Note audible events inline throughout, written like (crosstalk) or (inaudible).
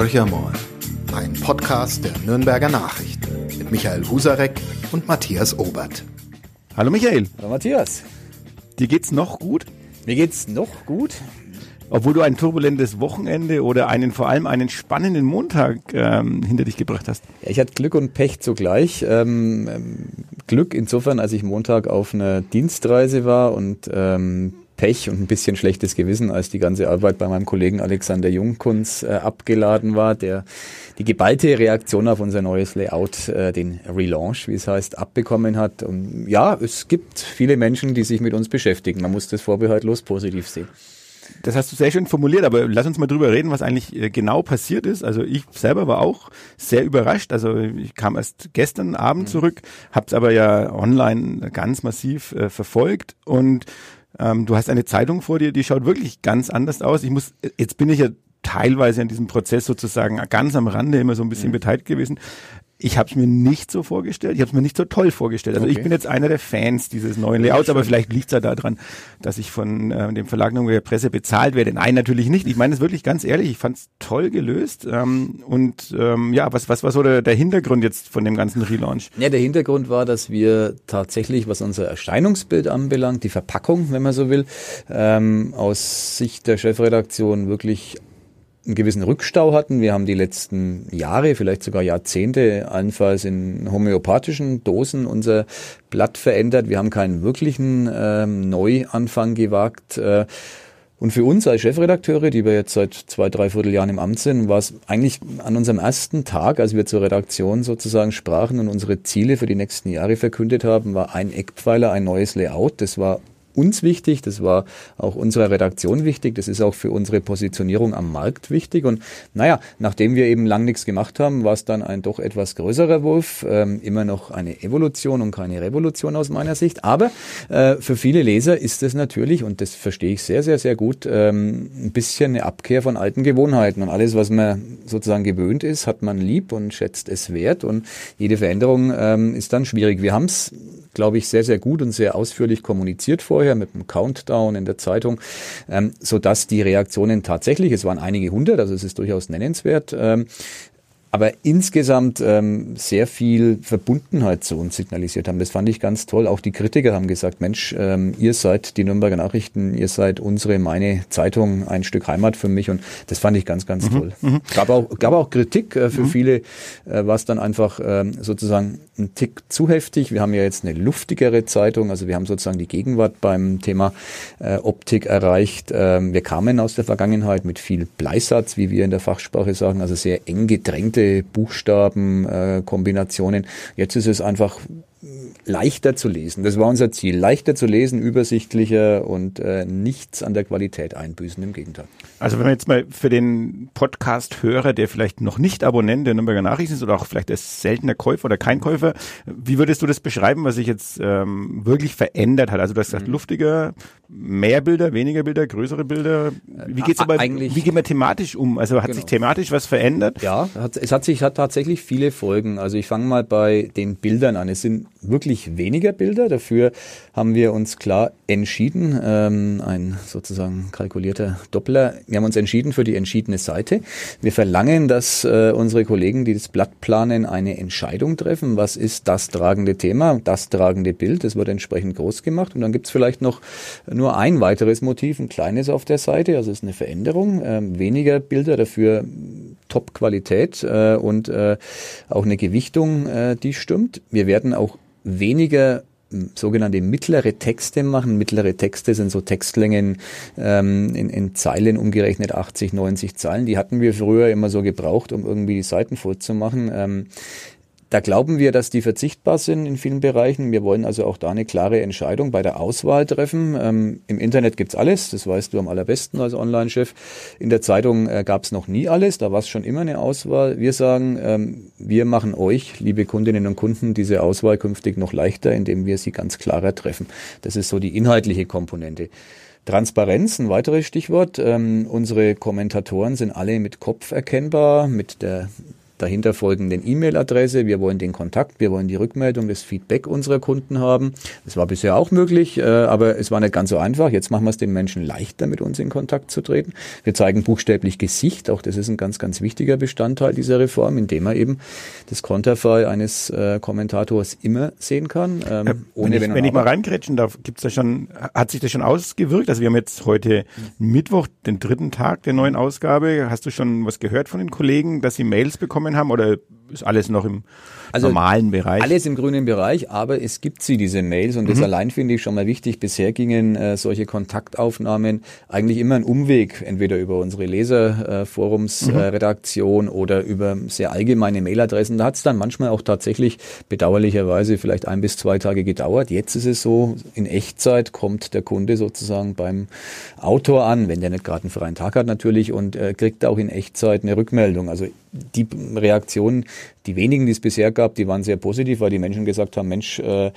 Horcher mal, ein Podcast der Nürnberger Nachrichten mit Michael Husarek und Matthias Obert. Hallo Michael. Hallo Matthias. Dir geht's noch gut? Mir geht's noch gut. Obwohl du ein turbulentes Wochenende oder einen vor allem einen spannenden Montag ähm, hinter dich gebracht hast. Ja, ich hatte Glück und Pech zugleich. Ähm, ähm, Glück insofern, als ich Montag auf einer Dienstreise war und ähm, Pech und ein bisschen schlechtes Gewissen, als die ganze Arbeit bei meinem Kollegen Alexander Jungkunz äh, abgeladen war, der die geballte Reaktion auf unser neues Layout, äh, den Relaunch, wie es heißt, abbekommen hat. Und ja, es gibt viele Menschen, die sich mit uns beschäftigen. Man muss das vorbehaltlos positiv sehen. Das hast du sehr schön formuliert, aber lass uns mal drüber reden, was eigentlich äh, genau passiert ist. Also ich selber war auch sehr überrascht. Also ich kam erst gestern Abend mhm. zurück, habe es aber ja online ganz massiv äh, verfolgt und ähm, du hast eine Zeitung vor dir, die schaut wirklich ganz anders aus. Ich muss, jetzt bin ich ja teilweise an diesem Prozess sozusagen ganz am Rande immer so ein bisschen mhm. beteiligt gewesen. Ich habe es mir nicht so vorgestellt, ich habe es mir nicht so toll vorgestellt. Also okay. ich bin jetzt einer der Fans dieses neuen Layouts, aber vielleicht liegt es ja daran, dass ich von äh, dem Verlag der Presse bezahlt werde. Nein, natürlich nicht. Ich meine es wirklich ganz ehrlich, ich fand es toll gelöst. Ähm, und ähm, ja, was, was war so der, der Hintergrund jetzt von dem ganzen Relaunch? Ja, der Hintergrund war, dass wir tatsächlich, was unser Erscheinungsbild anbelangt, die Verpackung, wenn man so will, ähm, aus Sicht der Chefredaktion wirklich einen gewissen Rückstau hatten. Wir haben die letzten Jahre, vielleicht sogar Jahrzehnte, allenfalls in homöopathischen Dosen unser Blatt verändert. Wir haben keinen wirklichen ähm, Neuanfang gewagt. Äh, und für uns als Chefredakteure, die wir jetzt seit zwei, drei Vierteljahren im Amt sind, war es eigentlich an unserem ersten Tag, als wir zur Redaktion sozusagen sprachen und unsere Ziele für die nächsten Jahre verkündet haben, war ein Eckpfeiler, ein neues Layout. Das war uns wichtig, das war auch unserer Redaktion wichtig, das ist auch für unsere Positionierung am Markt wichtig. Und naja, nachdem wir eben lang nichts gemacht haben, war es dann ein doch etwas größerer Wurf, ähm, immer noch eine Evolution und keine Revolution aus meiner Sicht. Aber äh, für viele Leser ist es natürlich, und das verstehe ich sehr, sehr, sehr gut, ähm, ein bisschen eine Abkehr von alten Gewohnheiten. Und alles, was man sozusagen gewöhnt ist, hat man lieb und schätzt es wert. Und jede Veränderung ähm, ist dann schwierig. Wir haben es glaube ich, sehr, sehr gut und sehr ausführlich kommuniziert vorher mit einem Countdown in der Zeitung, ähm, so dass die Reaktionen tatsächlich, es waren einige hundert, also es ist durchaus nennenswert, ähm, aber insgesamt ähm, sehr viel Verbundenheit zu uns signalisiert haben. Das fand ich ganz toll. Auch die Kritiker haben gesagt, Mensch, ähm, ihr seid die Nürnberger Nachrichten, ihr seid unsere, meine Zeitung, ein Stück Heimat für mich und das fand ich ganz, ganz mhm, toll. Mhm. Gab auch, gab auch Kritik äh, für mhm. viele, äh, war es dann einfach ähm, sozusagen ein Tick zu heftig. Wir haben ja jetzt eine luftigere Zeitung, also wir haben sozusagen die Gegenwart beim Thema äh, Optik erreicht. Ähm, wir kamen aus der Vergangenheit mit viel Bleisatz, wie wir in der Fachsprache sagen, also sehr eng gedrängte komplizierte Buchstabenkombinationen. Äh, Jetzt ist es einfach leichter zu lesen. Das war unser Ziel. Leichter zu lesen, übersichtlicher und äh, nichts an der Qualität einbüßen, im Gegenteil. Also wenn man jetzt mal für den Podcast-Hörer, der vielleicht noch nicht Abonnent der Nürnberger Nachrichten ist oder auch vielleicht als seltener Käufer oder kein Käufer, wie würdest du das beschreiben, was sich jetzt ähm, wirklich verändert hat? Also du hast gesagt, mhm. luftiger, mehr Bilder, weniger Bilder, größere Bilder. Wie geht's aber, Eigentlich, wie gehen wir thematisch um? Also hat genau. sich thematisch was verändert? Ja, es hat sich hat tatsächlich viele Folgen. Also ich fange mal bei den Bildern an. Es sind wirklich weniger Bilder. Dafür haben wir uns klar entschieden, ähm, ein sozusagen kalkulierter Doppler. Wir haben uns entschieden für die entschiedene Seite. Wir verlangen, dass äh, unsere Kollegen, die das Blatt planen, eine Entscheidung treffen. Was ist das tragende Thema, das tragende Bild? Das wird entsprechend groß gemacht. Und dann gibt's vielleicht noch nur ein weiteres Motiv, ein kleines auf der Seite. Also es ist eine Veränderung. Ähm, weniger Bilder, dafür Top-Qualität äh, und äh, auch eine Gewichtung, äh, die stimmt. Wir werden auch weniger hm, sogenannte mittlere Texte machen. Mittlere Texte sind so Textlängen ähm, in, in Zeilen umgerechnet 80, 90 Zeilen. Die hatten wir früher immer so gebraucht, um irgendwie die Seiten voll zu machen. Ähm, da glauben wir, dass die verzichtbar sind in vielen Bereichen. Wir wollen also auch da eine klare Entscheidung bei der Auswahl treffen. Ähm, Im Internet gibt's alles, das weißt du am allerbesten als Online-Chef. In der Zeitung äh, gab's noch nie alles, da war es schon immer eine Auswahl. Wir sagen, ähm, wir machen euch, liebe Kundinnen und Kunden, diese Auswahl künftig noch leichter, indem wir sie ganz klarer treffen. Das ist so die inhaltliche Komponente. Transparenz, ein weiteres Stichwort. Ähm, unsere Kommentatoren sind alle mit Kopf erkennbar, mit der dahinter folgenden E-Mail-Adresse. Wir wollen den Kontakt, wir wollen die Rückmeldung, das Feedback unserer Kunden haben. Das war bisher auch möglich, äh, aber es war nicht ganz so einfach. Jetzt machen wir es den Menschen leichter, mit uns in Kontakt zu treten. Wir zeigen buchstäblich Gesicht. Auch das ist ein ganz, ganz wichtiger Bestandteil dieser Reform, indem man eben das Konterfei eines äh, Kommentators immer sehen kann. Ähm, ohne wenn ich, wenn ich mal reingrätschen darf, gibt's da schon, hat sich das schon ausgewirkt? Also wir haben jetzt heute Mittwoch, den dritten Tag der neuen Ausgabe. Hast du schon was gehört von den Kollegen, dass sie Mails bekommen haben oder ist alles noch im also normalen Bereich? Alles im grünen Bereich, aber es gibt sie, diese Mails und mhm. das allein finde ich schon mal wichtig. Bisher gingen äh, solche Kontaktaufnahmen eigentlich immer einen Umweg, entweder über unsere Leserforumsredaktion äh, mhm. äh, oder über sehr allgemeine Mailadressen. Da hat es dann manchmal auch tatsächlich bedauerlicherweise vielleicht ein bis zwei Tage gedauert. Jetzt ist es so, in Echtzeit kommt der Kunde sozusagen beim Autor an, wenn der nicht gerade einen freien Tag hat natürlich und äh, kriegt auch in Echtzeit eine Rückmeldung. Also die Reaktionen, die wenigen, die es bisher gab, die waren sehr positiv, weil die Menschen gesagt haben, Mensch, äh,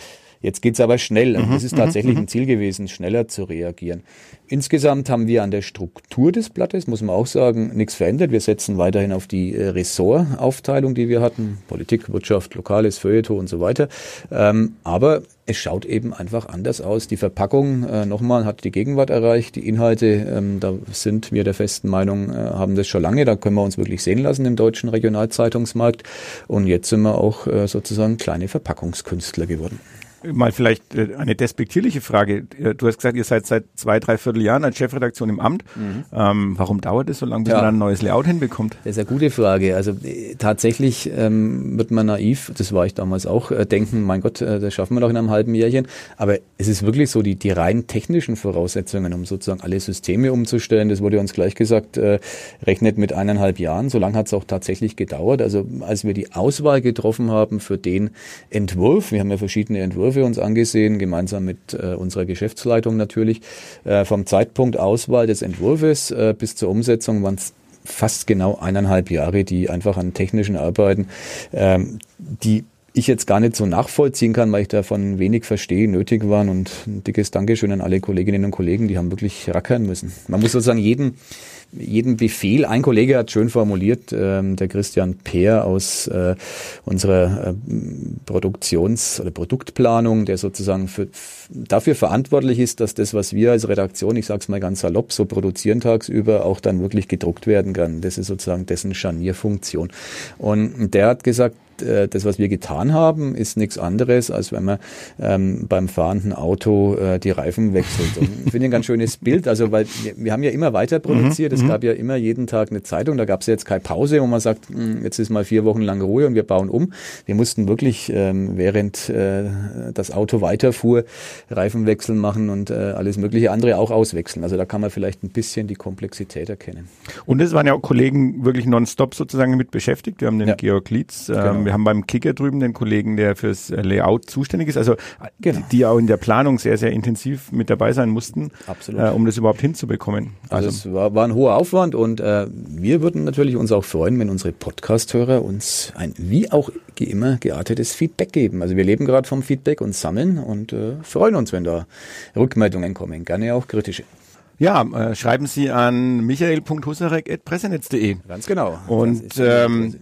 Jetzt geht's aber schnell. Und mhm, das ist tatsächlich mhm, ein Ziel gewesen, schneller zu reagieren. Insgesamt haben wir an der Struktur des Blattes, muss man auch sagen, nichts verändert. Wir setzen weiterhin auf die äh, Ressortaufteilung, die wir hatten. Politik, Wirtschaft, Lokales, Feuilleton und so weiter. Ähm, aber es schaut eben einfach anders aus. Die Verpackung, äh, nochmal, hat die Gegenwart erreicht. Die Inhalte, ähm, da sind wir der festen Meinung, äh, haben das schon lange. Da können wir uns wirklich sehen lassen im deutschen Regionalzeitungsmarkt. Und jetzt sind wir auch äh, sozusagen kleine Verpackungskünstler geworden mal vielleicht äh, eine despektierliche Frage. Du hast gesagt, ihr seid seit zwei, drei Vierteljahren als Chefredaktion im Amt. Mhm. Ähm, warum dauert es so lange, bis ja. man ein neues Layout hinbekommt? Das ist eine gute Frage. Also äh, tatsächlich ähm, wird man naiv, das war ich damals auch, äh, denken, mein Gott, äh, das schaffen wir doch in einem halben Jährchen. Aber es ist wirklich so, die, die rein technischen Voraussetzungen, um sozusagen alle Systeme umzustellen, das wurde uns gleich gesagt, äh, rechnet mit eineinhalb Jahren. So lange hat es auch tatsächlich gedauert. Also als wir die Auswahl getroffen haben für den Entwurf, wir haben ja verschiedene Entwürfe, Entwürfe uns angesehen, gemeinsam mit äh, unserer Geschäftsleitung natürlich. Äh, vom Zeitpunkt Auswahl des Entwurfs äh, bis zur Umsetzung waren es fast genau eineinhalb Jahre, die einfach an technischen Arbeiten, ähm, die ich jetzt gar nicht so nachvollziehen kann, weil ich davon wenig verstehe, nötig waren. Und ein dickes Dankeschön an alle Kolleginnen und Kollegen, die haben wirklich rackern müssen. Man muss sozusagen jeden jeden Befehl. Ein Kollege hat schön formuliert, ähm, der Christian Peer aus äh, unserer äh, Produktions- oder Produktplanung, der sozusagen für, dafür verantwortlich ist, dass das, was wir als Redaktion, ich sage es mal ganz salopp, so produzieren tagsüber, auch dann wirklich gedruckt werden kann. Das ist sozusagen dessen Scharnierfunktion. Und der hat gesagt, äh, das, was wir getan haben, ist nichts anderes, als wenn man ähm, beim fahrenden Auto äh, die Reifen wechselt. Und ich finde ein ganz schönes Bild, also weil wir, wir haben ja immer weiter produziert, mhm, es gab ja immer jeden Tag eine Zeitung, da gab es jetzt keine Pause, wo man sagt, hm, jetzt ist mal vier Wochen lang Ruhe und wir bauen um. Wir mussten wirklich, ähm, während äh, das Auto weiterfuhr, Reifenwechsel machen und äh, alles mögliche andere auch auswechseln. Also da kann man vielleicht ein bisschen die Komplexität erkennen. Und es waren ja auch Kollegen wirklich nonstop sozusagen mit beschäftigt. Wir haben den ja. Georg Lietz, ähm, genau. wir haben beim Kicker drüben den Kollegen, der fürs Layout zuständig ist, also genau. die, die auch in der Planung sehr, sehr intensiv mit dabei sein mussten, äh, um das überhaupt hinzubekommen. Also, also es war, war ein hoher Aufwand und äh, wir würden natürlich uns auch freuen, wenn unsere Podcast-Hörer uns ein wie auch immer geartetes Feedback geben. Also wir leben gerade vom Feedback und sammeln und äh, freuen uns, wenn da Rückmeldungen kommen, gerne auch kritische. Ja, äh, schreiben Sie an michael.husarek.pressenetz.de. Ganz genau. Und ähm,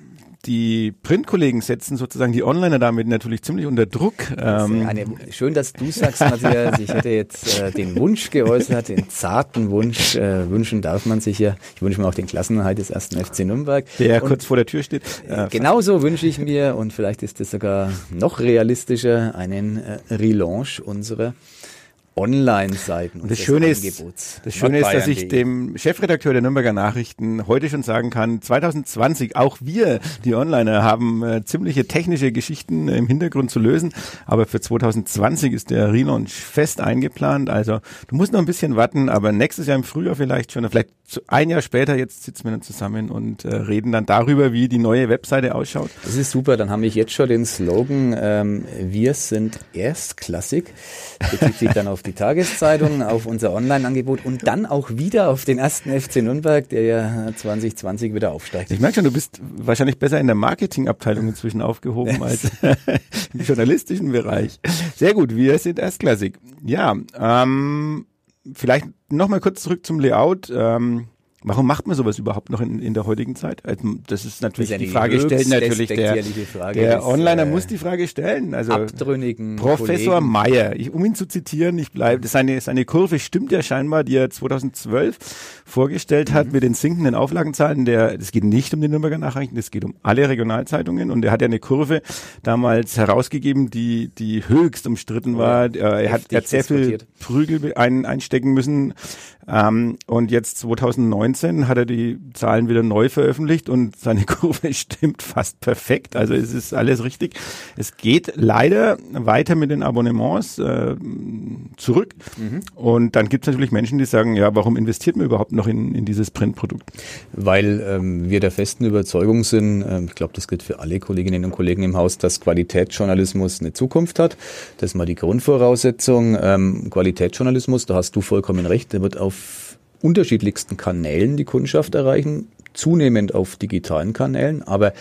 die Printkollegen setzen sozusagen die Onliner damit natürlich ziemlich unter Druck. Ähm eine, schön, dass du sagst, Matthias, ich hätte jetzt äh, den Wunsch geäußert, den zarten Wunsch. Äh, wünschen darf man sich ja. Ich wünsche mir auch den Klassenerhalt des ersten FC Nürnberg. Der und kurz vor der Tür steht. Äh, genauso wünsche ich mir, und vielleicht ist es sogar noch realistischer, einen äh, Relaunch unserer Online-Seiten. Und das Schöne ist, das Schöne ist, dass ich dem Chefredakteur der Nürnberger Nachrichten heute schon sagen kann, 2020, auch wir, die Onliner, haben äh, ziemliche technische Geschichten im Hintergrund zu lösen. Aber für 2020 ist der Relaunch fest eingeplant. Also du musst noch ein bisschen warten, aber nächstes Jahr im Frühjahr vielleicht schon, vielleicht ein Jahr später, jetzt sitzen wir dann zusammen und äh, reden dann darüber, wie die neue Webseite ausschaut. Das ist super, dann haben wir jetzt schon den Slogan, ähm, wir sind erstklassig. Bezieht sich dann auf die Tageszeitung, auf unser Online-Angebot und dann auch wieder auf den ersten FC Nürnberg, der ja 2020 wieder aufsteigt. Ich merke schon, du bist wahrscheinlich besser in der Marketingabteilung inzwischen aufgehoben als (laughs) im journalistischen Bereich. Sehr gut, wir sind erstklassig. Ja, ähm, vielleicht nochmal kurz zurück zum Layout. Ähm, Warum macht man sowas überhaupt noch in, in der heutigen Zeit? Also, das ist natürlich Das ist die Frage höchst natürlich der, Frage der des, Onliner äh, muss die Frage stellen. Also abtrünnigen Professor Kollegen. Meyer, ich, um ihn zu zitieren, ich bleibe, seine, seine Kurve stimmt ja scheinbar, die er 2012 vorgestellt Mhm. hat mit den sinkenden Auflagenzahlen. Der, es geht nicht um die Nürnberger Nachrichten, es geht um alle Regionalzeitungen und er hat ja eine Kurve damals herausgegeben, die, die höchst umstritten war. Er, er hat, er hat sehr viel. Prügel ein, einstecken müssen. Ähm, und jetzt 2019 hat er die Zahlen wieder neu veröffentlicht und seine (laughs) Kurve stimmt fast perfekt. Also es ist alles richtig. Es geht leider weiter mit den Abonnements äh, zurück. Und dann gibt es natürlich Menschen, die sagen, ja, warum investiert man überhaupt noch in, in dieses Printprodukt? Weil ähm, wir der festen Überzeugung sind, ähm, ich glaube, das gilt für alle Kolleginnen und Kollegen im Haus, dass Qualitätsjournalismus eine Zukunft hat. Das ist mal die Grundvoraussetzung. Ähm, Qualitätsjournalismus, da hast du vollkommen recht, der wird auf unterschiedlichsten Kanälen die Kundschaft erreichen, zunehmend auf digitalen Kanälen, aber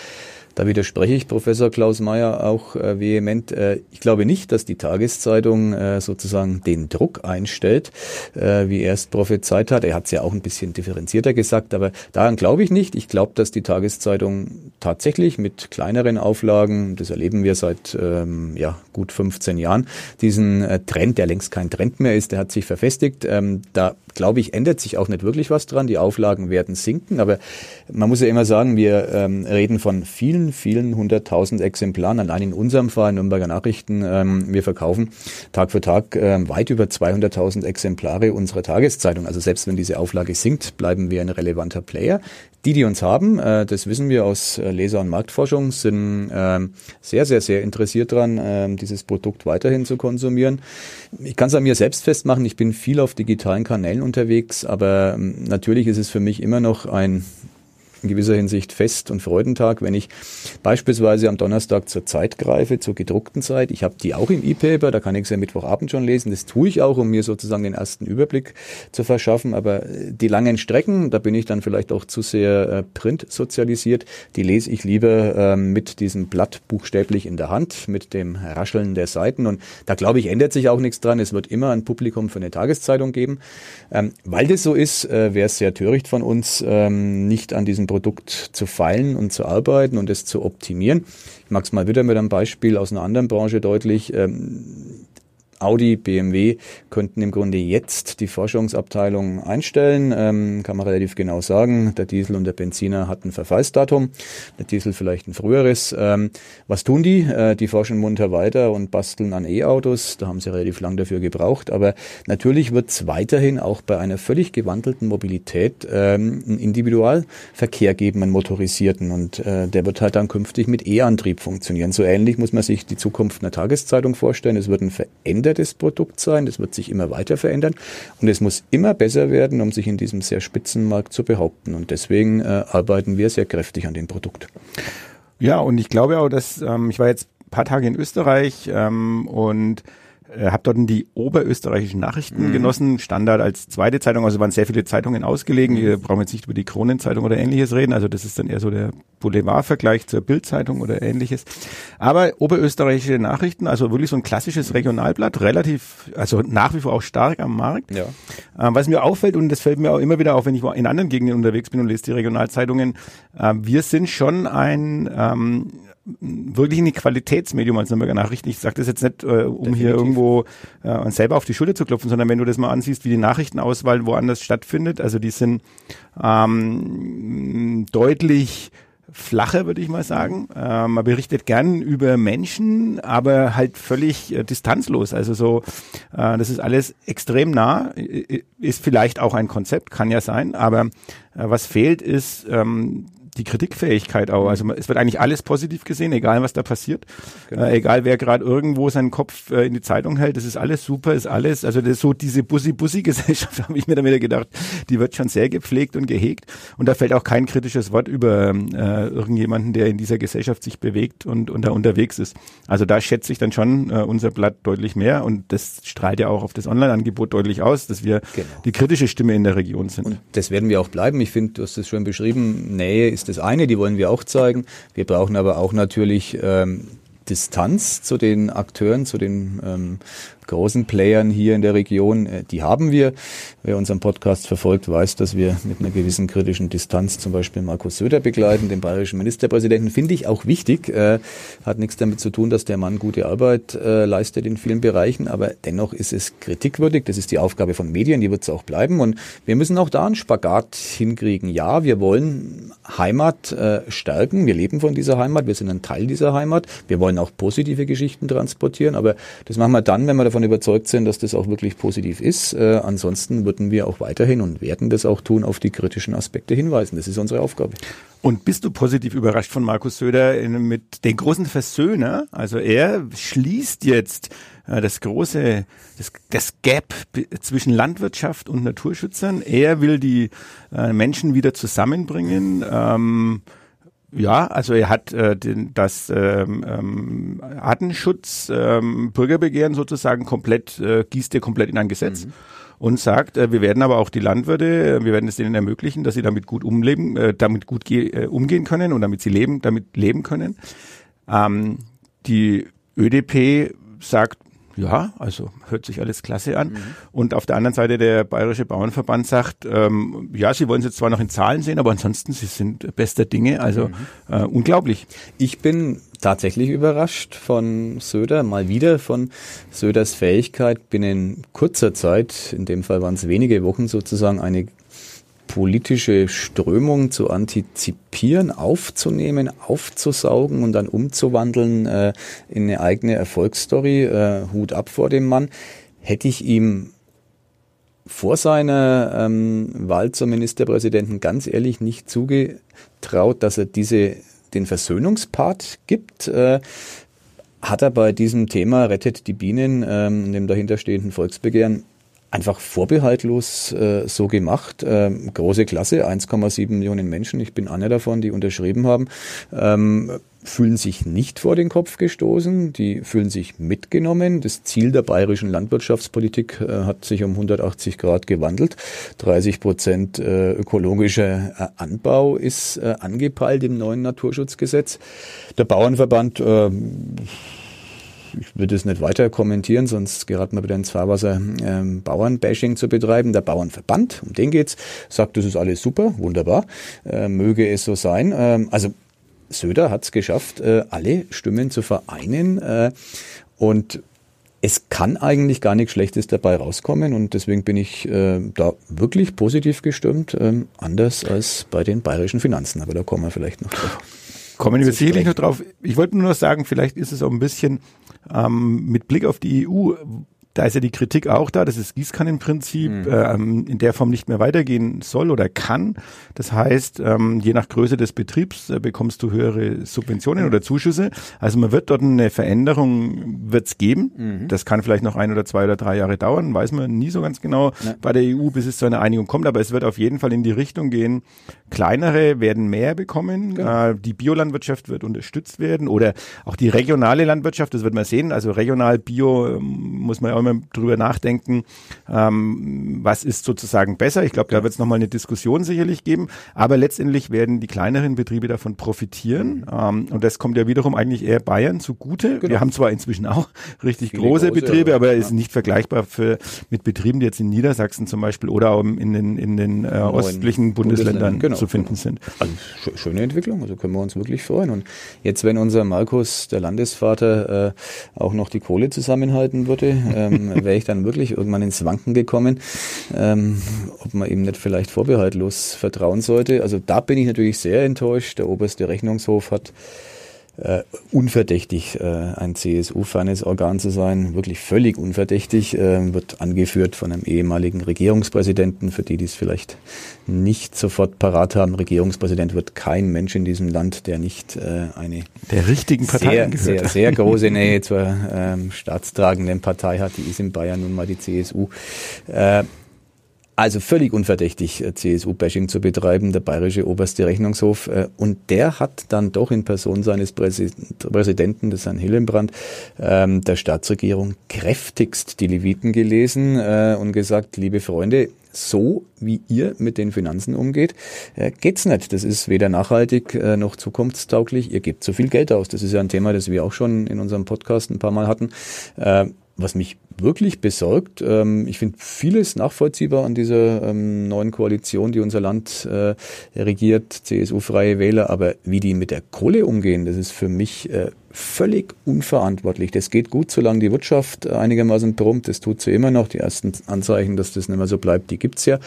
da widerspreche ich Professor Klaus Mayer auch äh, vehement. Äh, ich glaube nicht, dass die Tageszeitung äh, sozusagen den Druck einstellt, äh, wie er es prophezeit hat. Er hat es ja auch ein bisschen differenzierter gesagt, aber daran glaube ich nicht. Ich glaube, dass die Tageszeitung tatsächlich mit kleineren Auflagen, das erleben wir seit ähm, ja, gut 15 Jahren, diesen äh, Trend, der längst kein Trend mehr ist, der hat sich verfestigt. Ähm, da glaube ich, ändert sich auch nicht wirklich was dran. Die Auflagen werden sinken, aber man muss ja immer sagen, wir ähm, reden von vielen, vielen hunderttausend Exemplaren. Allein in unserem Fall, Nürnberger Nachrichten, ähm, wir verkaufen Tag für Tag ähm, weit über 200.000 Exemplare unserer Tageszeitung. Also selbst wenn diese Auflage sinkt, bleiben wir ein relevanter Player. Die, die uns haben, äh, das wissen wir aus äh, Leser- und Marktforschung, sind ähm, sehr, sehr, sehr interessiert dran, ähm, dieses Produkt weiterhin zu konsumieren. Ich kann es an mir selbst festmachen, ich bin viel auf digitalen Kanälen unterwegs, aber ähm, natürlich ist es für mich immer noch ein in gewisser Hinsicht Fest- und Freudentag, wenn ich beispielsweise am Donnerstag zur Zeit greife, zur gedruckten Zeit. Ich habe die auch im E-Paper, da kann ich es ja Mittwochabend schon lesen. Das tue ich auch, um mir sozusagen den ersten Überblick zu verschaffen. Aber äh, die langen Strecken, da bin ich dann vielleicht auch zu sehr äh, print sozialisiert. Die lese ich lieber ähm, mit diesem Blatt buchstäblich in der Hand, mit dem Rascheln der Seiten. Und da glaube ich, ändert sich auch nichts dran. Es wird immer ein Publikum für eine Tageszeitung geben. Ähm, weil das so ist, äh, wäre es sehr töricht von uns, ähm, nicht an diesem Produkt zu feilen und zu arbeiten und es zu optimieren. Ich mag es mal wieder mit einem Beispiel aus einer anderen Branche deutlich. Ähm, Audi, BMW könnten im Grunde jetzt die Forschungsabteilung einstellen. Ähm, kann man relativ genau sagen, der Diesel und der Benziner hatten Verfallsdatum, der Diesel vielleicht ein früheres. Ähm, was tun die? Äh, die forschen munter weiter und basteln an E-Autos. Da haben sie relativ lang dafür gebraucht. Aber natürlich wird es weiterhin auch bei einer völlig gewandelten Mobilität ähm, einen Individualverkehr geben, einen motorisierten. Und äh, der wird halt dann künftig mit E-Antrieb funktionieren. So ähnlich muss man sich die Zukunft einer Tageszeitung vorstellen. Es wird ein verändertes Produkt sein. Das wird sich immer weiter verändern. Und es muss immer besser werden, um sich in diesem sehr spitzen Markt zu behaupten. Und deswegen äh, arbeiten wir sehr kräftig an dem Produkt. Ja, und ich glaube auch, dass ähm, ich war jetzt ein paar Tage in Österreich ähm, und äh, habe dort die oberösterreichischen Nachrichten Mhm. genossen, Standard als zweite Zeitung, also waren sehr viele Zeitungen ausgelegen. Wir brauchen jetzt nicht über die Kronenzeitung oder ähnliches reden, also das ist dann eher so der Boulevardvergleich zur Bildzeitung oder ähnliches. Aber oberösterreichische Nachrichten, also wirklich so ein klassisches Regionalblatt, relativ, also nach wie vor auch stark am Markt. Ja. Ähm, was mir auffällt, und das fällt mir auch immer wieder auf, wenn ich in anderen Gegenden unterwegs bin und lese die Regionalzeitungen, ähm, wir sind schon ein ähm, wirklich ein Qualitätsmedium als Nürnberger Nachrichten. Ich sage das jetzt nicht, äh, um hier irgendwo äh, uns selber auf die Schulter zu klopfen, sondern wenn du das mal ansiehst, wie die Nachrichtenauswahl woanders stattfindet, also die sind ähm, deutlich flacher, würde ich mal sagen. Äh, man berichtet gern über Menschen, aber halt völlig äh, distanzlos. Also so, äh, das ist alles extrem nah. Ist vielleicht auch ein Konzept, kann ja sein, aber äh, was fehlt, ist ähm, die Kritikfähigkeit auch. Also es wird eigentlich alles positiv gesehen, egal was da passiert, äh, egal wer gerade irgendwo seinen Kopf äh, in die Zeitung hält. Das ist alles super, ist alles. Also das ist so diese Bussi-Bussi-Gesellschaft, (laughs) habe ich mir damit gedacht, die wird schon sehr gepflegt und gehegt. Und da fällt auch kein kritisches Wort über äh, irgendjemanden, der in dieser Gesellschaft sich bewegt und, und da unterwegs ist. Also da schätze ich dann schon äh, unser Blatt deutlich mehr und das strahlt ja auch auf das Online-Angebot deutlich aus, dass wir Genau. die kritische Stimme in der Region sind. Und das werden wir auch bleiben. Ich finde, du hast es schon beschrieben, Nähe ist das eine, die wollen wir auch zeigen. Wir brauchen aber auch natürlich ähm, Distanz zu den Akteuren, zu den ähm, großen Playern hier in der Region, äh, die haben wir. Wer unseren Podcast verfolgt, weiß, dass wir mit einer gewissen kritischen Distanz zum Beispiel Markus Söder begleiten, den bayerischen Ministerpräsidenten. Finde ich auch wichtig. Äh, hat nichts damit zu tun, dass der Mann gute Arbeit äh, leistet in vielen Bereichen, aber dennoch ist es kritikwürdig. Das ist die Aufgabe von Medien, die wird es auch bleiben. Und wir müssen auch da einen Spagat hinkriegen. Ja, wir wollen Heimat stärken. Wir leben von dieser Heimat. Wir sind ein Teil dieser Heimat. Wir wollen auch positive Geschichten transportieren. Aber das machen wir dann, wenn wir davon überzeugt sind, dass das auch wirklich positiv ist. Äh, ansonsten würden wir auch weiterhin und werden das auch tun, auf die kritischen Aspekte hinweisen. Das ist unsere Aufgabe. Und bist du positiv überrascht von Markus Söder mit den großen Versöhner? Also er schließt jetzt äh, das große, das, das Gap zwischen Landwirtschaft und Naturschützern. Er will die äh, Menschen wieder zusammenbringen. Ähm, ja, also er hat äh, den, das ähm, ähm, Artenschutz ähm, Bürgerbegehren sozusagen komplett, äh, gießt er komplett in ein Gesetz. Mhm und sagt, äh, wir werden aber auch die Landwirte, äh, wir werden es denen ermöglichen, dass sie damit gut umleben, äh, damit gut äh, umgehen können und damit sie leben, damit leben können. Ähm, die ÖDP sagt, ja, also hört sich alles klasse an. Mhm. Und auf der anderen Seite der Bayerische Bauernverband sagt, ähm, ja, sie wollen es jetzt zwar noch in Zahlen sehen, aber ansonsten, sie sind bester Dinge. Also mhm. äh, unglaublich. Ich bin tatsächlich überrascht von Söder, mal wieder von Söders Fähigkeit, binnen kurzer Zeit, in dem Fall waren es wenige Wochen sozusagen, eine politische Strömung zu antizipieren, aufzunehmen, aufzusaugen und dann umzuwandeln äh, in eine eigene Erfolgsstory. Äh, Hut ab vor dem Mann. Hätte ich ihm vor seiner ähm, Wahl zum Ministerpräsidenten ganz ehrlich nicht zugetraut, dass er diese den Versöhnungspart gibt. Äh, hat er bei diesem Thema Rettet die Bienen, ähm, dem dahinterstehenden Volksbegehren, einfach vorbehaltlos äh, so gemacht. Ähm, große Klasse, 1,7 Millionen Menschen, ich bin einer davon, die unterschrieben haben, ähm, fühlen sich nicht vor den Kopf gestoßen, die fühlen sich mitgenommen. Das Ziel der bayerischen Landwirtschaftspolitik äh, hat sich um 180 Grad gewandelt. 30 Prozent äh, ökologischer äh, Anbau ist äh, angepeilt im neuen Naturschutzgesetz. Der Bauernverband äh, ich würde es nicht weiter kommentieren, sonst geraten wir wieder ins Fahrwasser, ähm, Bauernbashing zu betreiben. Der Bauernverband, um den geht's, sagt, das ist alles super, wunderbar, äh, möge es so sein. Ähm, also Söder hat es geschafft, äh, alle Stimmen zu vereinen äh, und es kann eigentlich gar nichts Schlechtes dabei rauskommen und deswegen bin ich äh, da wirklich positiv gestimmt, ähm, anders als bei den bayerischen Finanzen, aber da kommen wir vielleicht noch drauf. Kommen wir sicherlich noch drauf. Ich wollte nur noch sagen, vielleicht ist es auch ein bisschen ähm, mit Blick auf die EU da ist ja die Kritik auch da, dass das Gießkannenprinzip mhm. ähm, in der Form nicht mehr weitergehen soll oder kann. Das heißt, ähm, je nach Größe des Betriebs äh, bekommst du höhere Subventionen mhm. oder Zuschüsse. Also man wird dort eine Veränderung wird's geben. Mhm. Das kann vielleicht noch ein oder zwei oder drei Jahre dauern, weiß man nie so ganz genau ja. bei der EU, bis es zu einer Einigung kommt. Aber es wird auf jeden Fall in die Richtung gehen. Kleinere werden mehr bekommen. Genau. Äh, die Biolandwirtschaft wird unterstützt werden oder auch die regionale Landwirtschaft. Das wird man sehen. Also regional Bio ähm, muss man ja auch immer drüber nachdenken, ähm, was ist sozusagen besser. Ich glaube, da wird es nochmal eine Diskussion sicherlich geben. Aber letztendlich werden die kleineren Betriebe davon profitieren. Mhm. Ähm, und das kommt ja wiederum eigentlich eher Bayern zugute. Genau. Wir haben zwar inzwischen auch (laughs) richtig große, große, Betriebe, aber ja. ist nicht vergleichbar für, mit Betrieben, die jetzt in Niedersachsen zum Beispiel oder auch in den, in den äh, ostlichen Bundesländern, genau, zu finden sind. Also schöne Entwicklung, also können wir uns wirklich freuen. Und jetzt, wenn unser Markus, der Landesvater, äh, auch noch die Kohle zusammenhalten würde, äh, (laughs) ähm, wäre ich dann wirklich irgendwann ins Wanken gekommen, ähm, ob man ihm nicht vielleicht vorbehaltlos vertrauen sollte. Also da bin ich natürlich sehr enttäuscht. Der oberste Rechnungshof hat äh, unverdächtig, äh, ein CSU-fernes Organ zu sein, wirklich völlig unverdächtig, äh, wird angeführt von einem ehemaligen Regierungspräsidenten, für die die es vielleicht nicht sofort parat haben. Regierungspräsident wird kein Mensch in diesem Land, der nicht äh, eine der richtigen Partei sehr, sehr, sehr (laughs) große Nähe zur ähm, staatstragenden Partei hat. Die ist in Bayern nun mal die CSU. Äh, also völlig unverdächtig, äh, CSU-Bashing zu betreiben, der bayerische oberste Rechnungshof. Äh, und der hat dann doch in Person seines Präsidenten, des Herrn Hillenbrand, ähm, der Staatsregierung kräftigst die Leviten gelesen äh, und gesagt, liebe Freunde, so wie ihr mit den Finanzen umgeht, geht's nicht. Das ist weder nachhaltig noch zukunftstauglich. Ihr gebt zu viel Geld aus. Das ist ja ein Thema, das wir auch schon in unserem Podcast ein paar Mal hatten was mich wirklich besorgt. Ähm, ich finde vieles nachvollziehbar an dieser ähm, neuen Koalition, die unser Land äh, regiert, CSU-freie Wähler, aber wie die mit der Kohle umgehen, das ist für mich äh, völlig unverantwortlich. Das geht gut, solange die Wirtschaft einigermaßen brummt. Das tut sie immer noch. Die ersten Anzeichen, dass das nicht mehr so bleibt, die gibt's ja.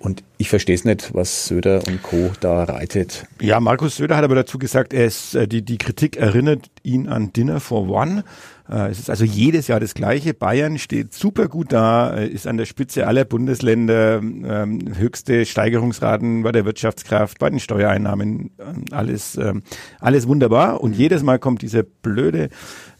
Und ich verstehe es nicht, was Söder und Co. da reitet. Ja, Markus Söder hat aber dazu gesagt, er ist, äh, die, die Kritik erinnert ihn an Dinner for One. Äh, es ist also jedes Jahr das Gleiche. Bayern steht super gut da, äh, ist an der Spitze aller Bundesländer, ähm, höchste Steigerungsraten bei der Wirtschaftskraft, bei den Steuereinnahmen, äh, alles, äh, alles wunderbar. Und jedes Mal kommt dieser blöde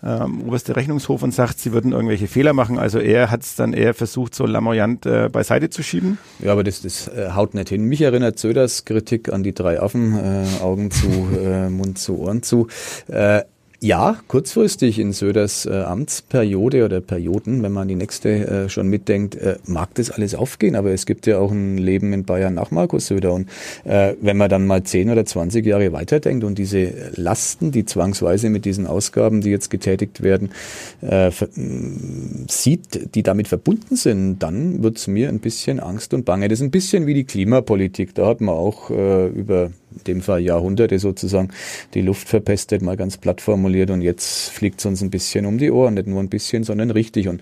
ähm, oberste Rechnungshof und sagt, sie würden irgendwelche Fehler machen. Also er hat es dann eher versucht, so lamoyant äh, beiseite zu schieben. Ja, aber das, das äh, haut nicht hin. Mich erinnert Söders Kritik an die drei Affen, äh, Augen zu, (laughs) äh, Mund zu, Ohren zu. Äh, ja, kurzfristig in Söders äh, Amtsperiode oder Perioden, wenn man die nächste äh, schon mitdenkt, äh, mag das alles aufgehen, aber es gibt ja auch ein Leben in Bayern nach Markus Söder und äh, wenn man dann mal 10 oder 20 Jahre weiterdenkt und diese Lasten, die zwangsweise mit diesen Ausgaben, die jetzt getätigt werden, äh, sieht, die damit verbunden sind, dann wird's mir ein bisschen Angst und Bange. Das ist ein bisschen wie die Klimapolitik, da hat man auch äh, über in dem Fall Jahrhunderte sozusagen die Luft verpestet, mal ganz platt formuliert und jetzt fliegt es uns ein bisschen um die Ohren, nicht nur ein bisschen, sondern richtig und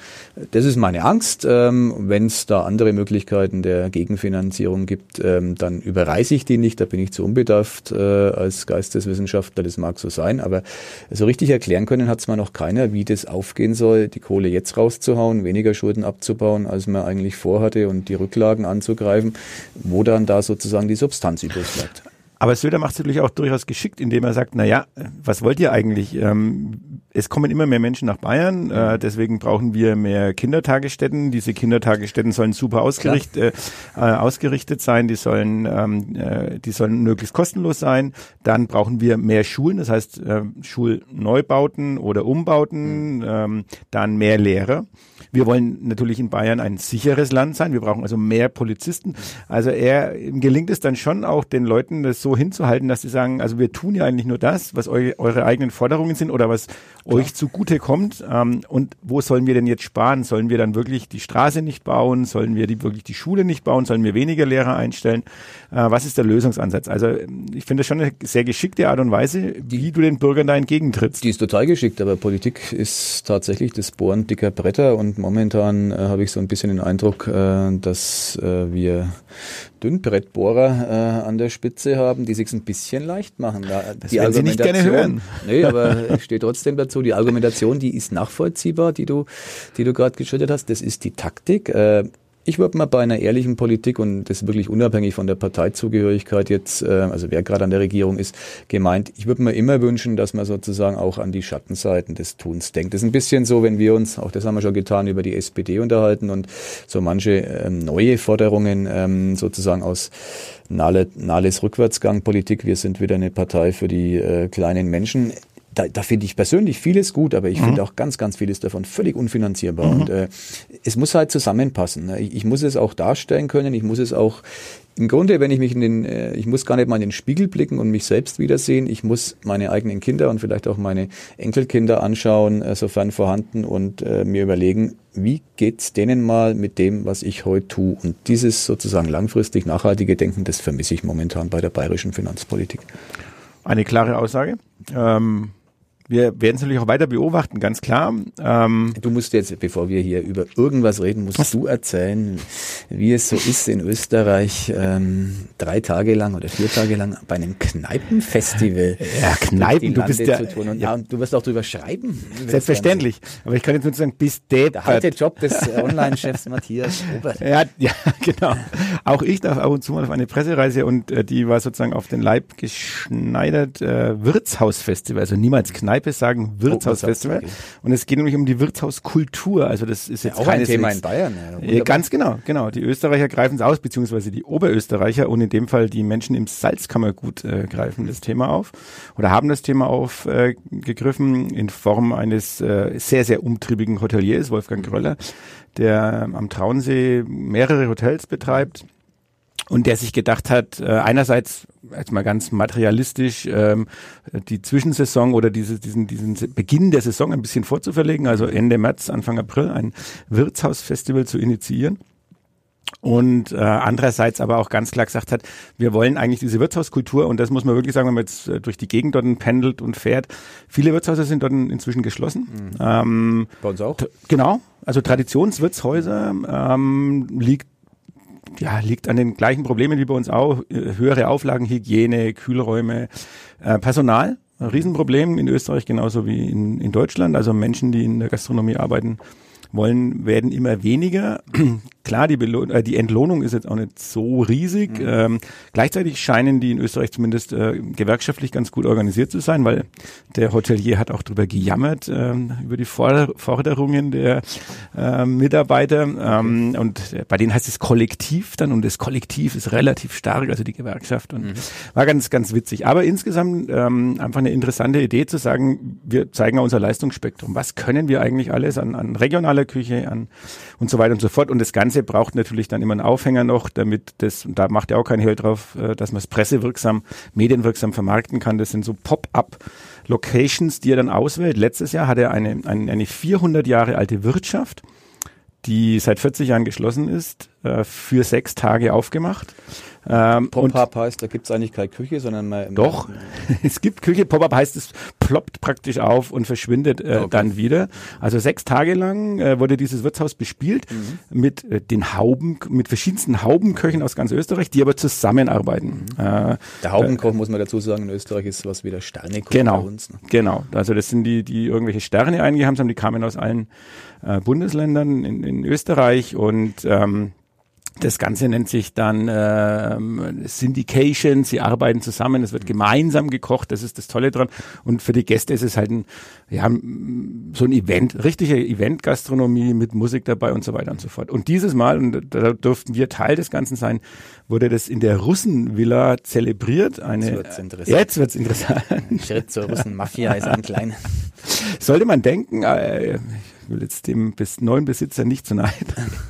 das ist meine Angst. Ähm, Wenn es da andere Möglichkeiten der Gegenfinanzierung gibt, ähm, dann überreiße ich die nicht, da bin ich zu unbedarft äh, als Geisteswissenschaftler, das mag so sein, aber so richtig erklären können hat es mal noch keiner, wie das aufgehen soll, die Kohle jetzt rauszuhauen, weniger Schulden abzubauen, als man eigentlich vorhatte und die Rücklagen anzugreifen, wo dann da sozusagen die Substanz übrig bleibt. Aber Söder macht es natürlich auch durchaus geschickt, indem er sagt, na ja, was wollt ihr eigentlich? Ähm, es kommen immer mehr Menschen nach Bayern, äh, mhm. deswegen brauchen wir mehr Kindertagesstätten. Diese Kindertagesstätten sollen super ausgerichtet, äh, ausgerichtet sein, die sollen, ähm, äh, die sollen möglichst kostenlos sein. Dann brauchen wir mehr Schulen, das heißt äh, Schulneubauten oder Umbauten, mhm. ähm, dann mehr Lehrer. Wir wollen natürlich in Bayern ein sicheres Land sein. Wir brauchen also mehr Polizisten. Also er gelingt es dann schon auch den Leuten, das so hinzuhalten, dass sie sagen, also wir tun ja eigentlich nur das, was eu eure eigenen Forderungen sind oder was Klar. euch zugute kommt. Ähm, und wo sollen wir denn jetzt sparen? Sollen wir dann wirklich die Straße nicht bauen? Sollen wir die, wirklich die Schule nicht bauen? Sollen wir weniger Lehrer einstellen? Äh, was ist der Lösungsansatz? Also ich finde das schon eine sehr geschickte Art und Weise, wie du den Bürgern da entgegentrittst. Die ist total geschickt, aber Politik ist tatsächlich das Bohren dicker Bretter und momentan äh, habe ich so ein bisschen den Eindruck, äh, dass äh, wir Dünnbrettbohrer äh, an der Spitze haben, die sich ein bisschen leicht machen. Da, das die Sie nicht gerne hören. Nee, aber ich stehe trotzdem dazu. Die Argumentation, die ist nachvollziehbar, die du, die du gerade geschildert hast. Das ist die Taktik. Ich würde mal bei einer ehrlichen Politik, und das ist wirklich unabhängig von der Parteizugehörigkeit jetzt, äh, also wer gerade an der Regierung ist, gemeint, ich würde mir immer wünschen, dass man sozusagen auch an die Schattenseiten des Tuns denkt. Das ist ein bisschen so, wenn wir uns, auch das haben wir schon getan, über die SPD unterhalten und so manche ähm, neue Forderungen ähm, sozusagen aus Nahles Rückwärtsgang Politik, wir sind wieder eine Partei für die äh, kleinen Menschen da, da finde ich persönlich vieles gut, aber ich mhm. finde auch ganz, ganz vieles davon völlig unfinanzierbar. Mhm. Und äh, es muss halt zusammenpassen. Ne? Ich, ich muss es auch darstellen können, ich muss es auch im Grunde, wenn ich mich in den, äh, ich muss gar nicht mal in den Spiegel blicken und mich selbst wiedersehen, ich muss meine eigenen Kinder und vielleicht auch meine Enkelkinder anschauen, äh, sofern vorhanden, und äh, mir überlegen, wie geht's denen mal mit dem, was ich heute tue? Und dieses sozusagen langfristig nachhaltige Denken, das vermisse ich momentan bei der bayerischen Finanzpolitik. Eine klare Aussage. Ähm wir werden es natürlich auch weiter beobachten, ganz klar. Ähm du musst jetzt, bevor wir hier über irgendwas reden, musst was? du erzählen, wie es so ist in Österreich, ähm, drei Tage lang oder vier Tage lang bei einem Kneipenfestival. Ja, Kneipen, du bist ja, und, ja, und du wirst auch drüber schreiben. Selbstverständlich. Aber ich kann jetzt nur sagen, bis deppert. Der alte Job des Online-Chefs Matthias Robert. (laughs) Ja, ja, genau. Auch ich darf ab und zu mal auf eine Pressereise und äh, die war sozusagen auf den Leib geschneidert äh, Wirtshausfestival, also niemals. Kneipe sagen Wirtshausfestival. Okay. Und es geht nämlich um die Wirtshauskultur. Also das ist jetzt ja, auch ein Thema in Bayern. Ja, ganz genau, genau. Die Österreicher greifen es aus, beziehungsweise die Oberösterreicher und in dem Fall die Menschen im Salzkammergut äh, greifen das Thema auf oder haben das Thema aufgegriffen äh, in Form eines äh, sehr, sehr umtriebigen Hoteliers, Wolfgang Gröller, der am Traunsee mehrere Hotels betreibt und der sich gedacht hat, äh, einerseits jetzt mal ganz materialistisch ähm, die Zwischensaison oder diese, diesen, diesen Beginn der Saison ein bisschen vorzuverlegen, also Ende März, Anfang April ein Wirtshausfestival zu initiieren und äh, andererseits aber auch ganz klar gesagt hat, wir wollen eigentlich diese Wirtshauskultur und das muss man wirklich sagen, wenn man jetzt äh, durch die Gegend dort pendelt und fährt. Viele Wirtshäuser sind dort inzwischen geschlossen. Mhm. Ähm, Bei uns auch. Genau, also Traditionswirtshäuser ähm, liegt ja, liegt an den gleichen Problemen wie bei uns auch. Äh, höhere Auflagen, Hygiene, Kühlräume, äh, Personal. Ein Riesenproblem in Österreich genauso wie in, in Deutschland. Also Menschen, die in der Gastronomie arbeiten, wollen, werden immer weniger. (clears throat) Klar, die, Belohn äh, die Entlohnung ist jetzt auch nicht so riesig. Mhm. Ähm, gleichzeitig scheinen die in Österreich zumindest äh, gewerkschaftlich ganz gut organisiert zu sein, weil der Hotelier hat auch darüber gejammert, äh, über die Forderungen der äh, Mitarbeiter. Ähm, und bei denen heißt es Kollektiv dann und das Kollektiv ist relativ stark, also die Gewerkschaft. Und mhm. war ganz, ganz witzig. Aber insgesamt ähm, einfach eine interessante Idee zu sagen, wir zeigen unser Leistungsspektrum. Was können wir eigentlich alles an, an regionaler Küche an und so weiter und so fort. Und das Ganze braucht natürlich dann immer einen Aufhänger noch, damit das, und da macht er auch kein Hehl drauf, äh, dass man es pressewirksam, medienwirksam vermarkten kann. Das sind so Pop-up Locations, die er dann auswählt. Letztes Jahr hat er eine, eine 400 Jahre alte Wirtschaft, die seit 40 Jahren geschlossen ist, äh, für sechs Tage aufgemacht. Ähm, Pop-up heißt, da gibt es eigentlich keine Küche, sondern mal Doch, (laughs) es gibt Küche. Pop-up heißt, es ploppt praktisch auf und verschwindet äh, okay. dann wieder. Also sechs Tage lang äh, wurde dieses Wirtshaus bespielt mhm. mit äh, den Hauben, mit verschiedensten Haubenköchen aus ganz Österreich, die aber zusammenarbeiten. Mhm. Äh, der Haubenkoch, muss man dazu sagen, in Österreich ist was wie der Sternekoch genau, bei uns. Ne? Genau, also das sind die, die irgendwelche Sterne eingehammt haben, die kamen aus allen äh, Bundesländern in, in Österreich und ähm, das Ganze nennt sich dann ähm, Syndication. Sie arbeiten zusammen, es wird gemeinsam gekocht, das ist das Tolle dran. Und für die Gäste ist es halt ein, ja, so ein Event, richtige Eventgastronomie mit Musik dabei und so weiter und so fort. Und dieses Mal, und da durften wir Teil des Ganzen sein, wurde das in der Russenvilla zelebriert. Eine, jetzt wird's interessant. Jetzt wird's interessant. Ein Schritt zur Russenmafia ist ein (laughs) kleiner. Sollte man denken, äh, will jetzt dem bis neuen Besitzer nicht zu nahe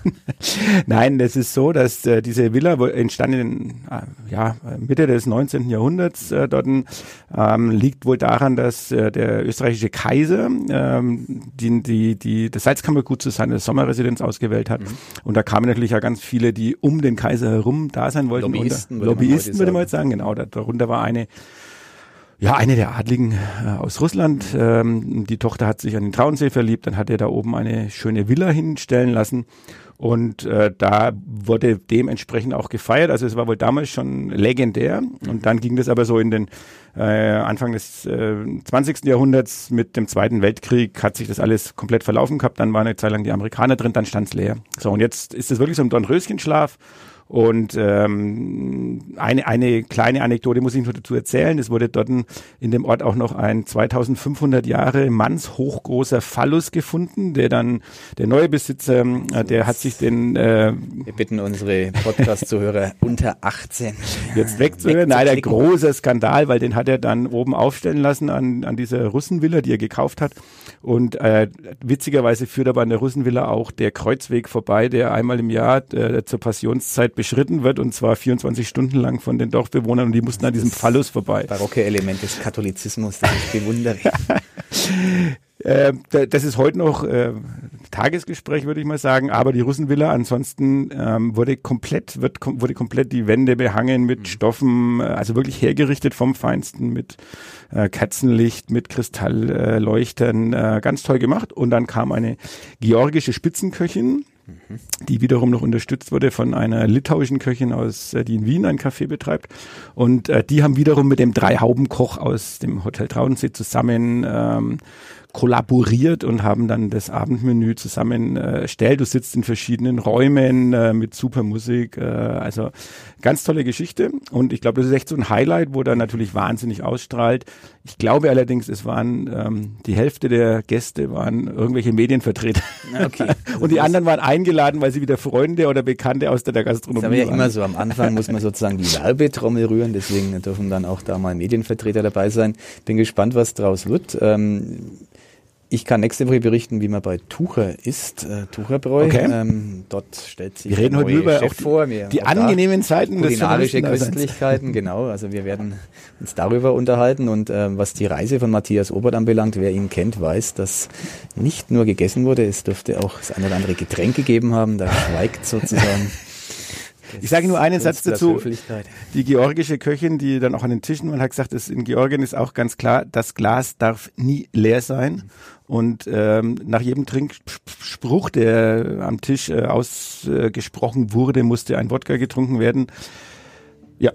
(laughs) Nein, es ist so, dass äh, diese Villa entstand in äh, ja, Mitte des 19. Jahrhunderts äh, dort, ähm, liegt wohl daran, dass äh, der österreichische Kaiser ähm, die, die, die, das Salzkammergut zu seiner Sommerresidenz ausgewählt hat. Mhm. Und da kamen natürlich ja ganz viele, die um den Kaiser herum da sein wollten. Lobbyisten, würde, Lobbyisten, man würde man jetzt sagen, genau. Darunter war eine ja, eine der Adligen äh, aus Russland. Ähm, die Tochter hat sich an den Traunsee verliebt, dann hat er da oben eine schöne Villa hinstellen lassen. Und äh, da wurde dementsprechend auch gefeiert. Also es war wohl damals schon legendär. Und dann ging das aber so in den äh, Anfang des äh, 20. Jahrhunderts mit dem Zweiten Weltkrieg hat sich das alles komplett verlaufen gehabt. Dann waren eine Zeit lang die Amerikaner drin, dann stand's leer. So, und jetzt ist es wirklich so ein Dornröschenschlaf. Und ähm, eine, eine kleine Anekdote muss ich noch dazu erzählen. Es wurde dort in dem Ort auch noch ein 2500 Jahre mannshochgroßer Phallus gefunden, der dann der neue Besitzer, äh, der hat sich den... Äh, Wir bitten unsere Podcast-Zuhörer (laughs) unter 18 jetzt wegzuhören. Nein, der große Skandal, weil den hat er dann oben aufstellen lassen an, an dieser Russenvilla, die er gekauft hat. Und äh, witzigerweise führt aber an der Russenvilla auch der Kreuzweg vorbei, der einmal im Jahr äh, zur Passionszeit beschritten wird und zwar 24 Stunden lang von den Dorfbewohnern und die mussten an diesem Phallus vorbei. Barocke Element des Katholizismus, das ich bewundere. (laughs) Äh, das ist heute noch äh, Tagesgespräch, würde ich mal sagen. Aber die Russenvilla ansonsten ähm, wurde komplett, wird, kom wurde komplett die Wände behangen mit mhm. Stoffen, äh, also wirklich hergerichtet vom Feinsten mit äh, Kerzenlicht, mit Kristallleuchtern, äh, ganz toll gemacht. Und dann kam eine georgische Spitzenköchin, die wiederum noch unterstützt wurde von einer litauischen Köchin aus, äh, die in Wien ein Café betreibt. Und äh, die haben wiederum mit dem Dreihaubenkoch aus dem Hotel Traunensee zusammen ähm, kollaboriert und haben dann das Abendmenü zusammen äh. Du sitzt in verschiedenen Räumen äh, mit super Musik. Äh, also ganz tolle Geschichte. Und ich glaube, das ist echt so ein Highlight, wo da natürlich wahnsinnig ausstrahlt. Ich glaube allerdings, es waren ähm, die Hälfte der Gäste waren irgendwelche Medienvertreter. Okay. (laughs) und die anderen waren eingeladen, weil sie wieder Freunde oder Bekannte aus der Gastronomie waren. Das ist aber ja immer so. Am Anfang muss man sozusagen die Werbetrommel rühren. Deswegen dürfen dann auch da mal Medienvertreter dabei sein. Bin gespannt, was draus wird. Ähm, ich kann nächste Woche berichten, wie man bei Tucher ist, äh, Tucherbräu. Okay. Ähm, dort stellt sich Wir reden heute über Chef auch die, vor. Wir, die angenehmen Zeiten des kulinarische Journalistendaseins. Köstlichkeiten, (laughs) genau. Also wir werden uns darüber unterhalten und ähm, was die Reise von Matthias Obert anbelangt, wer ihn kennt, weiß, dass nicht nur gegessen wurde, es dürfte auch das eine oder andere Getränk gegeben haben. Da schweigt sozusagen. (laughs) Ich sage nur einen Satz dazu. Die georgische Köchin, die dann auch an den Tischen war, hat gesagt, dass in Georgien ist auch ganz klar, das Glas darf nie leer sein. Und ähm, nach jedem Trinkspruch, der am Tisch äh, ausgesprochen wurde, musste ein Wodka getrunken werden. Ja,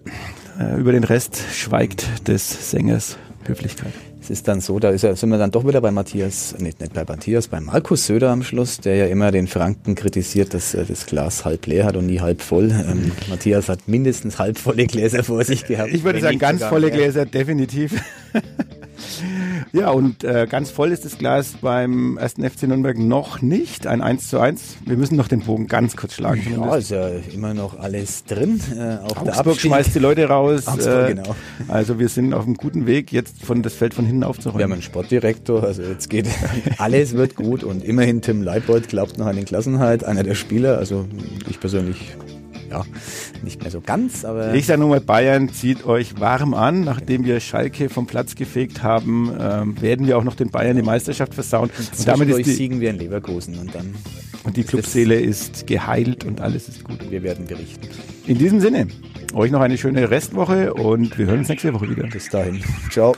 äh, über den Rest schweigt des Sängers Höflichkeit. Es ist dann so, da ist er, sind wir dann doch wieder bei Matthias, nicht, nicht bei Matthias, bei Markus Söder am Schluss, der ja immer den Franken kritisiert, dass er das Glas halb leer hat und nie halb voll. Ähm, Matthias hat mindestens halb volle Gläser vor sich gehabt. Ich würde sagen, ganz volle. Gläser, definitiv. (laughs) ja, und äh, ganz voll ist das Glas beim ersten FC Nürnberg noch nicht. Ein 1 zu 1. Wir müssen noch den Bogen ganz kurz schlagen. Ja, zumindest. ist ja immer noch alles drin. Äh, auch Augsburg schmeißt die Leute raus. Augsburg, äh, genau. Also wir sind auf einem guten Weg, jetzt von das Feld von hinten Wir haben aufzuräumen. einen Sportdirektor, also jetzt geht (laughs) alles wird gut und immerhin Tim Leibold glaubt noch an den Klassenhalt, einer der Spieler. Also ich persönlich ja nicht mehr so ganz, aber Ich sage nur mal, Bayern zieht euch warm an. Nachdem wir Schalke vom Platz gefegt haben, ähm, werden wir auch noch den Bayern die Meisterschaft versauen. Und damit zwischendurch ist die, siegen wir in Leverkusen und dann und die Clubseele ist geheilt und alles ist gut. wir werden berichten. In diesem Sinne, euch noch eine schöne Restwoche und wir hören uns nächste Woche wieder. Bis dahin. Ciao.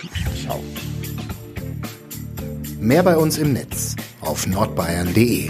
Mehr bei uns im Netz auf nordbayern.de.